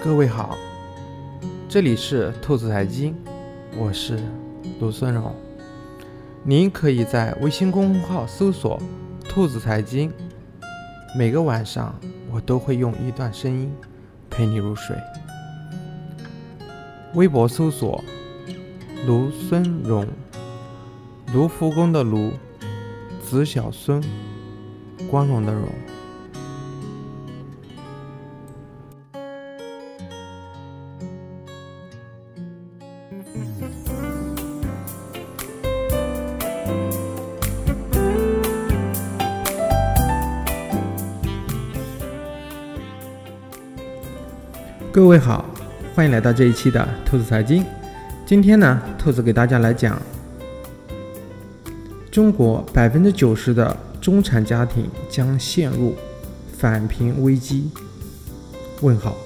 各位好，这里是兔子财经，我是卢孙荣。您可以在微信公众号搜索“兔子财经”，每个晚上我都会用一段声音陪你入睡。微博搜索“卢孙荣”，卢浮宫的卢，子小孙，光荣的荣。各位好，欢迎来到这一期的兔子财经。今天呢，兔子给大家来讲，中国百分之九十的中产家庭将陷入返贫危机？问号。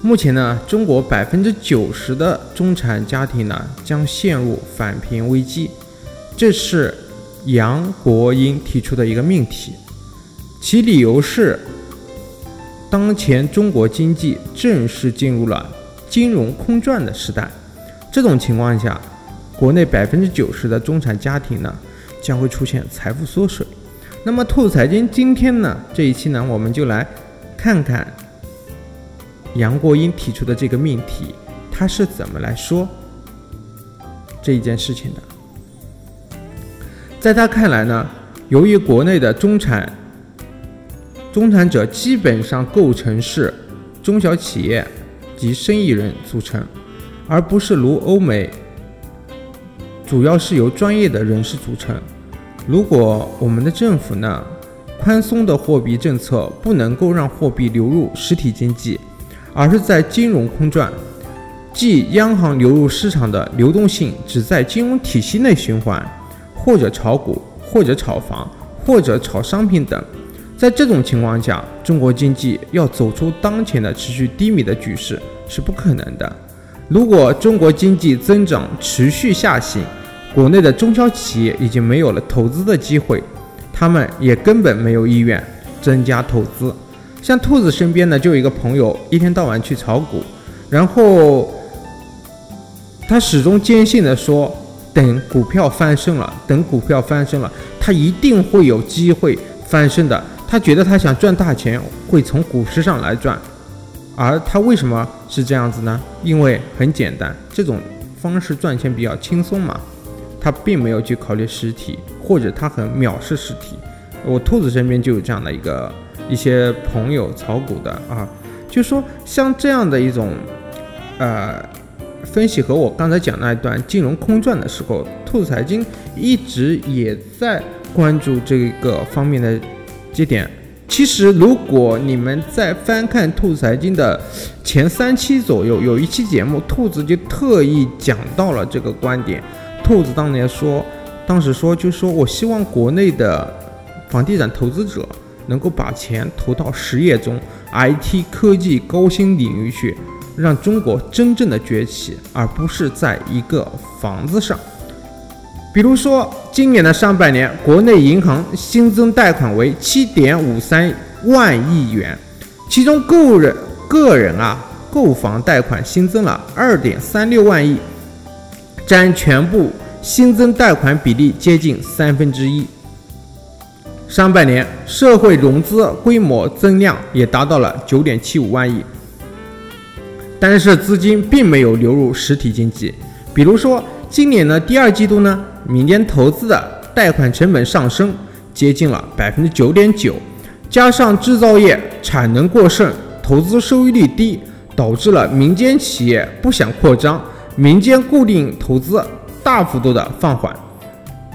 目前呢，中国百分之九十的中产家庭呢将陷入返贫危机，这是杨国英提出的一个命题，其理由是。当前中国经济正式进入了金融空转的时代，这种情况下，国内百分之九十的中产家庭呢将会出现财富缩水。那么，兔财经今天呢这一期呢，我们就来看看杨国英提出的这个命题，他是怎么来说这一件事情的。在他看来呢，由于国内的中产。中产者基本上构成是中小企业及生意人组成，而不是如欧美，主要是由专业的人士组成。如果我们的政府呢，宽松的货币政策不能够让货币流入实体经济，而是在金融空转，即央行流入市场的流动性只在金融体系内循环，或者炒股，或者炒房，或者炒商品等。在这种情况下，中国经济要走出当前的持续低迷的局势是不可能的。如果中国经济增长持续下行，国内的中小企业已经没有了投资的机会，他们也根本没有意愿增加投资。像兔子身边呢，就有一个朋友，一天到晚去炒股，然后他始终坚信的说，等股票翻身了，等股票翻身了，他一定会有机会翻身的。他觉得他想赚大钱会从股市上来赚，而他为什么是这样子呢？因为很简单，这种方式赚钱比较轻松嘛。他并没有去考虑实体，或者他很藐视实体。我兔子身边就有这样的一个一些朋友炒股的啊，就说像这样的一种呃分析和我刚才讲那一段金融空转的时候，兔子财经一直也在关注这个方面的。这点，其实如果你们在翻看兔子财经的前三期左右，有一期节目，兔子就特意讲到了这个观点。兔子当年说，当时说，就说我希望国内的房地产投资者能够把钱投到实业中，IT 科技高新领域去，让中国真正的崛起，而不是在一个房子上。比如说，今年的上半年，国内银行新增贷款为七点五三万亿元，其中个人个人啊购房贷款新增了二点三六万亿，占全部新增贷款比例接近三分之一。上半年社会融资规模增量也达到了九点七五万亿，但是资金并没有流入实体经济。比如说，今年的第二季度呢？民间投资的贷款成本上升，接近了百分之九点九，加上制造业产能过剩，投资收益率低，导致了民间企业不想扩张，民间固定投资大幅度的放缓。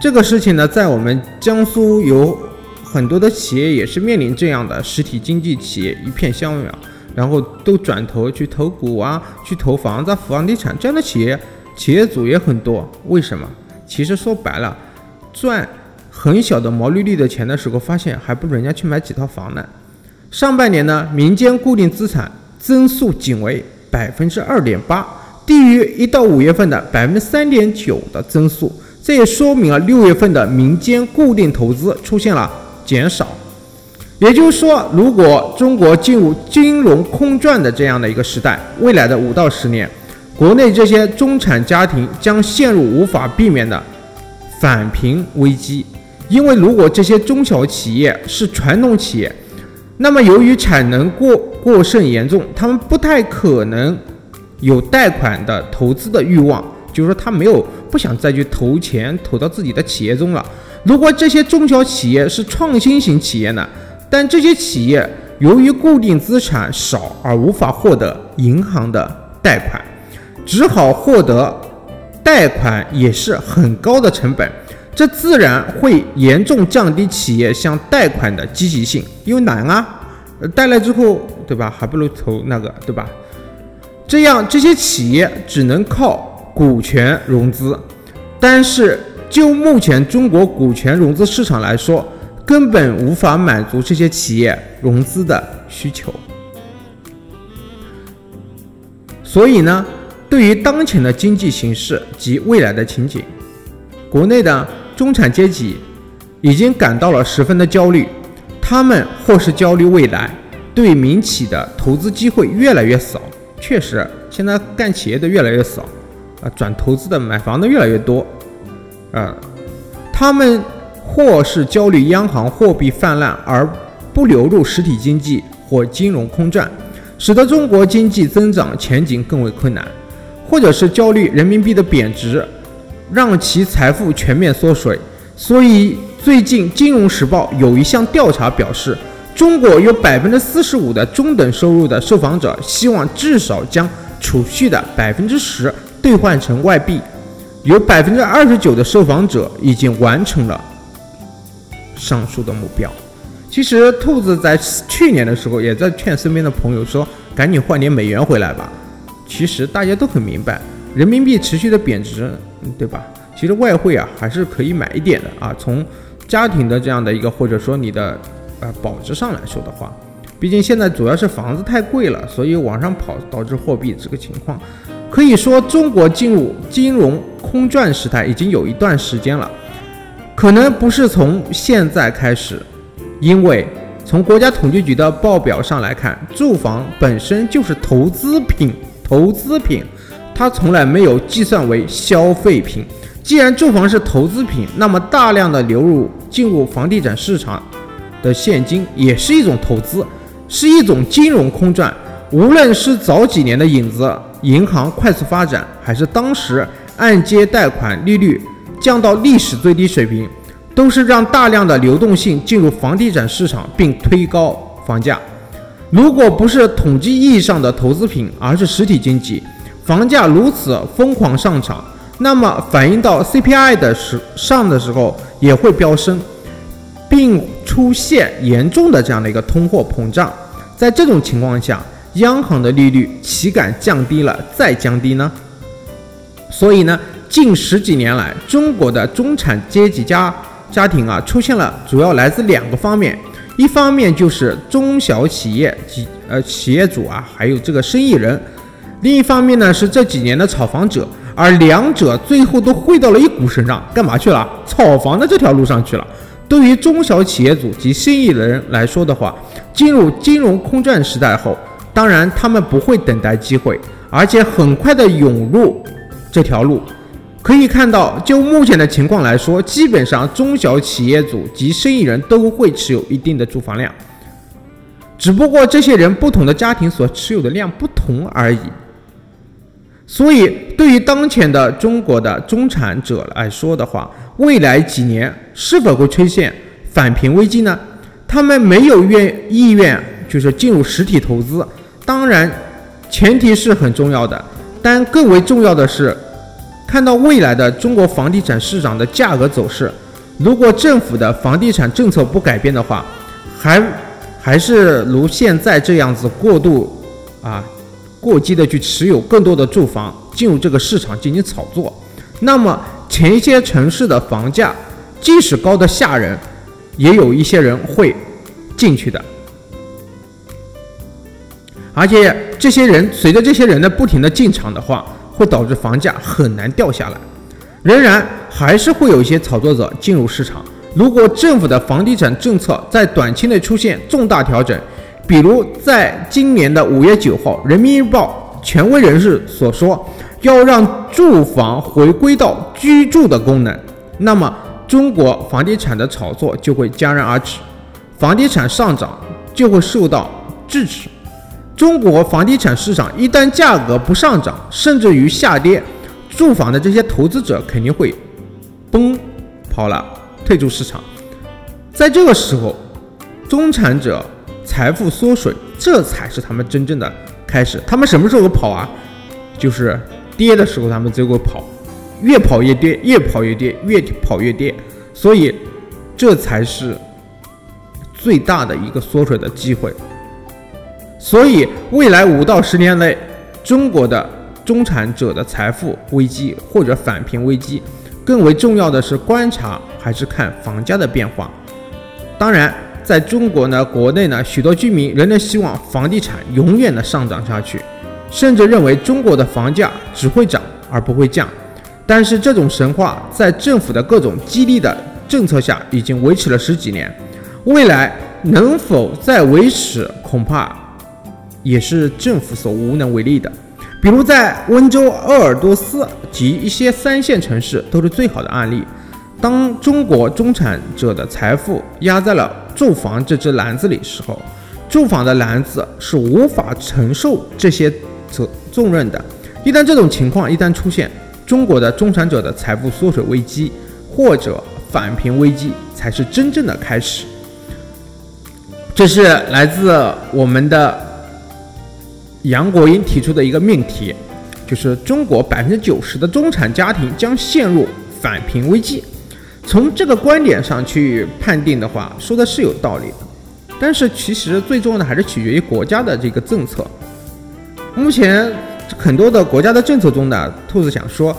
这个事情呢，在我们江苏有很多的企业也是面临这样的实体经济企业一片萧条，然后都转头去投股啊，去投房子、房地产这样的企业，企业主也很多。为什么？其实说白了，赚很小的毛利率的钱的时候，发现还不如人家去买几套房呢。上半年呢，民间固定资产增速仅为百分之二点八，低于一到五月份的百分之三点九的增速。这也说明了六月份的民间固定投资出现了减少。也就是说，如果中国进入金融空转的这样的一个时代，未来的五到十年，国内这些中产家庭将陷入无法避免的返贫危机。因为如果这些中小企业是传统企业，那么由于产能过过剩严重，他们不太可能有贷款的投资的欲望，就是说他没有不想再去投钱投到自己的企业中了。如果这些中小企业是创新型企业呢？但这些企业由于固定资产少而无法获得银行的贷款，只好获得贷款也是很高的成本。这自然会严重降低企业向贷款的积极性，因为难啊，贷了之后，对吧？还不如投那个，对吧？这样这些企业只能靠股权融资，但是就目前中国股权融资市场来说，根本无法满足这些企业融资的需求。所以呢，对于当前的经济形势及未来的情景，国内的。中产阶级已经感到了十分的焦虑，他们或是焦虑未来，对民企的投资机会越来越少。确实，现在干企业的越来越少，啊，转投资的、买房的越来越多，啊，他们或是焦虑央行货币泛滥而不流入实体经济或金融空转，使得中国经济增长前景更为困难，或者是焦虑人民币的贬值。让其财富全面缩水，所以最近《金融时报》有一项调查表示，中国有百分之四十五的中等收入的受访者希望至少将储蓄的百分之十兑换成外币，有百分之二十九的受访者已经完成了上述的目标。其实，兔子在去年的时候也在劝身边的朋友说，赶紧换点美元回来吧。其实大家都很明白。人民币持续的贬值，对吧？其实外汇啊还是可以买一点的啊。从家庭的这样的一个或者说你的呃保值上来说的话，毕竟现在主要是房子太贵了，所以往上跑导致货币这个情况。可以说中国进入金融空转时代已经有一段时间了，可能不是从现在开始，因为从国家统计局的报表上来看，住房本身就是投资品，投资品。它从来没有计算为消费品。既然住房是投资品，那么大量的流入进入房地产市场的现金也是一种投资，是一种金融空转。无论是早几年的影子银行快速发展，还是当时按揭贷款利率降到历史最低水平，都是让大量的流动性进入房地产市场，并推高房价。如果不是统计意义上的投资品，而是实体经济。房价如此疯狂上涨，那么反映到 CPI 的时上的时候也会飙升，并出现严重的这样的一个通货膨胀。在这种情况下，央行的利率岂敢降低了再降低呢？所以呢，近十几年来，中国的中产阶级家家庭啊，出现了主要来自两个方面，一方面就是中小企业及呃企业主啊，还有这个生意人。另一方面呢，是这几年的炒房者，而两者最后都汇到了一股身上，干嘛去了？炒房的这条路上去了。对于中小企业主及生意人来说的话，进入金融空转时代后，当然他们不会等待机会，而且很快的涌入这条路。可以看到，就目前的情况来说，基本上中小企业主及生意人都会持有一定的住房量，只不过这些人不同的家庭所持有的量不同而已。所以，对于当前的中国的中产者来说的话，未来几年是否会出现返贫危机呢？他们没有愿意愿，就是进入实体投资。当然，前提是很重要的，但更为重要的是，看到未来的中国房地产市场的价格走势。如果政府的房地产政策不改变的话，还还是如现在这样子过度啊。过激的去持有更多的住房，进入这个市场进行炒作，那么前一些城市的房价即使高的吓人，也有一些人会进去的，而且这些人随着这些人的不停的进场的话，会导致房价很难掉下来，仍然还是会有一些炒作者进入市场，如果政府的房地产政策在短期内出现重大调整，比如在今年的五月九号，《人民日报》权威人士所说要让住房回归到居住的功能，那么中国房地产的炒作就会戛然而止，房地产上涨就会受到制止。中国房地产市场一旦价格不上涨，甚至于下跌，住房的这些投资者肯定会崩跑了，退出市场。在这个时候，中产者财富缩水，这才是他们真正的开始。他们什么时候跑啊？就是跌的时候，他们才会跑，越跑越跌，越跑越跌，越跑越跌。所以，这才是最大的一个缩水的机会。所以，未来五到十年内，中国的中产者的财富危机或者返贫危机，更为重要的是观察还是看房价的变化。当然，在中国呢，国内呢，许多居民仍然希望房地产永远的上涨下去，甚至认为中国的房价只会涨而不会降。但是，这种神话在政府的各种激励的政策下，已经维持了十几年，未来能否再维持，恐怕。也是政府所无能为力的，比如在温州、鄂尔多斯及一些三线城市都是最好的案例。当中国中产者的财富压在了住房这只篮子里时候，住房的篮子是无法承受这些责重任的。一旦这种情况一旦出现，中国的中产者的财富缩水危机或者返贫危机才是真正的开始。这是来自我们的。杨国英提出的一个命题，就是中国百分之九十的中产家庭将陷入返贫危机。从这个观点上去判定的话，说的是有道理的。但是其实最重要的还是取决于国家的这个政策。目前很多的国家的政策中呢，兔子想说，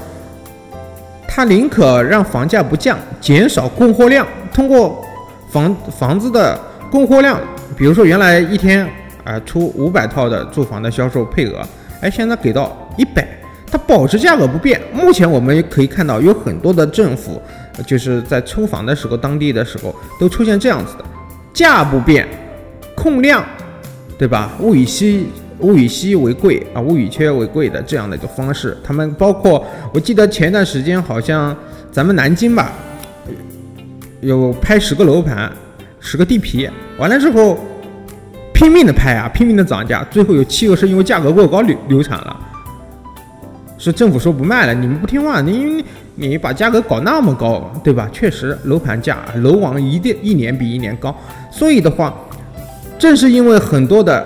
他宁可让房价不降，减少供货量，通过房房子的供货量，比如说原来一天。啊，出五百套的住房的销售配额，哎，现在给到一百，它保持价格不变。目前我们也可以看到，有很多的政府就是在出房的时候，当地的时候都出现这样子的，价不变，控量，对吧？物以稀物以稀为贵啊，物以缺为贵的这样的一个方式。他们包括，我记得前段时间好像咱们南京吧，有拍十个楼盘，十个地皮，完了之后。拼命的拍啊，拼命的涨价，最后有七个是因为价格过高流流产了，是政府说不卖了，你们不听话，你你把价格搞那么高，对吧？确实楼盘价楼王一定一年比一年高，所以的话，正是因为很多的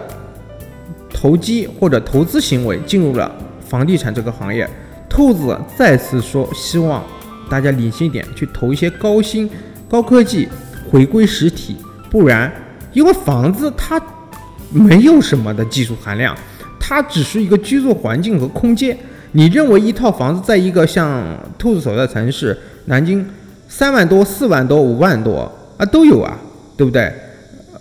投机或者投资行为进入了房地产这个行业，兔子再次说，希望大家理性一点，去投一些高新高科技，回归实体，不然因为房子它。没有什么的技术含量，它只是一个居住环境和空间。你认为一套房子在一个像兔子所在的城市南京，三万多、四万多、五万多啊都有啊，对不对？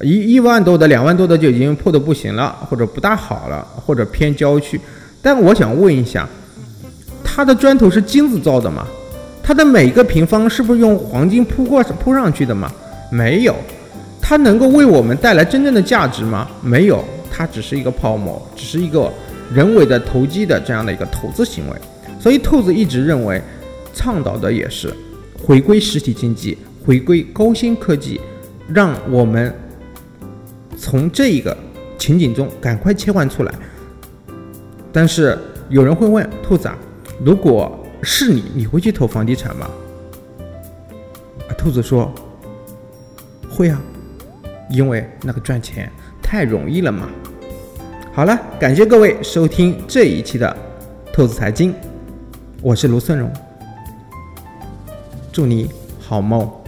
一一万多的、两万多的就已经破的不行了，或者不大好了，或者偏郊区。但我想问一下，它的砖头是金子造的吗？它的每个平方是不是用黄金铺过铺上去的吗？没有。它能够为我们带来真正的价值吗？没有，它只是一个泡沫，只是一个人为的投机的这样的一个投资行为。所以，兔子一直认为，倡导的也是回归实体经济，回归高新科技，让我们从这一个情景中赶快切换出来。但是，有人会问兔子啊，如果是你，你会去投房地产吗？兔子说，会啊。因为那个赚钱太容易了嘛。好了，感谢各位收听这一期的兔子财经，我是卢森荣，祝你好梦。